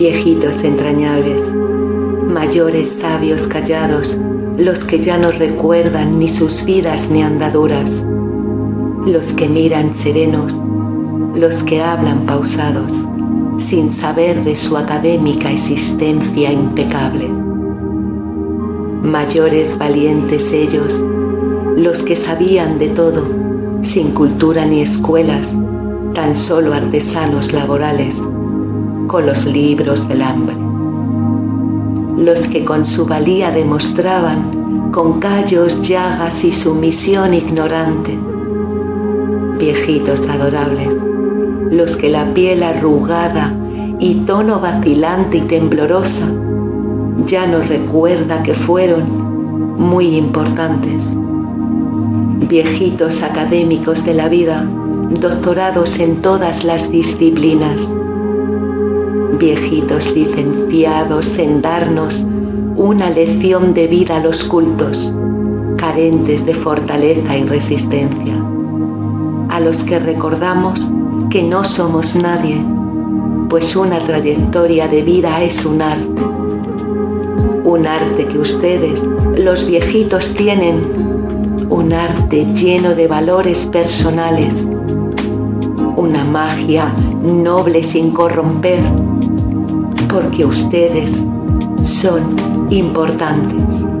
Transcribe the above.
viejitos entrañables, mayores sabios callados, los que ya no recuerdan ni sus vidas ni andaduras, los que miran serenos, los que hablan pausados, sin saber de su académica existencia impecable. Mayores valientes ellos, los que sabían de todo, sin cultura ni escuelas, tan solo artesanos laborales, con los libros del hambre. Los que con su valía demostraban, con callos, llagas y sumisión ignorante. Viejitos adorables, los que la piel arrugada y tono vacilante y temblorosa ya nos recuerda que fueron muy importantes. Viejitos académicos de la vida, doctorados en todas las disciplinas. Viejitos licenciados en darnos una lección de vida a los cultos, carentes de fortaleza y resistencia, a los que recordamos que no somos nadie, pues una trayectoria de vida es un arte, un arte que ustedes, los viejitos, tienen, un arte lleno de valores personales, una magia noble sin corromper, porque ustedes son importantes.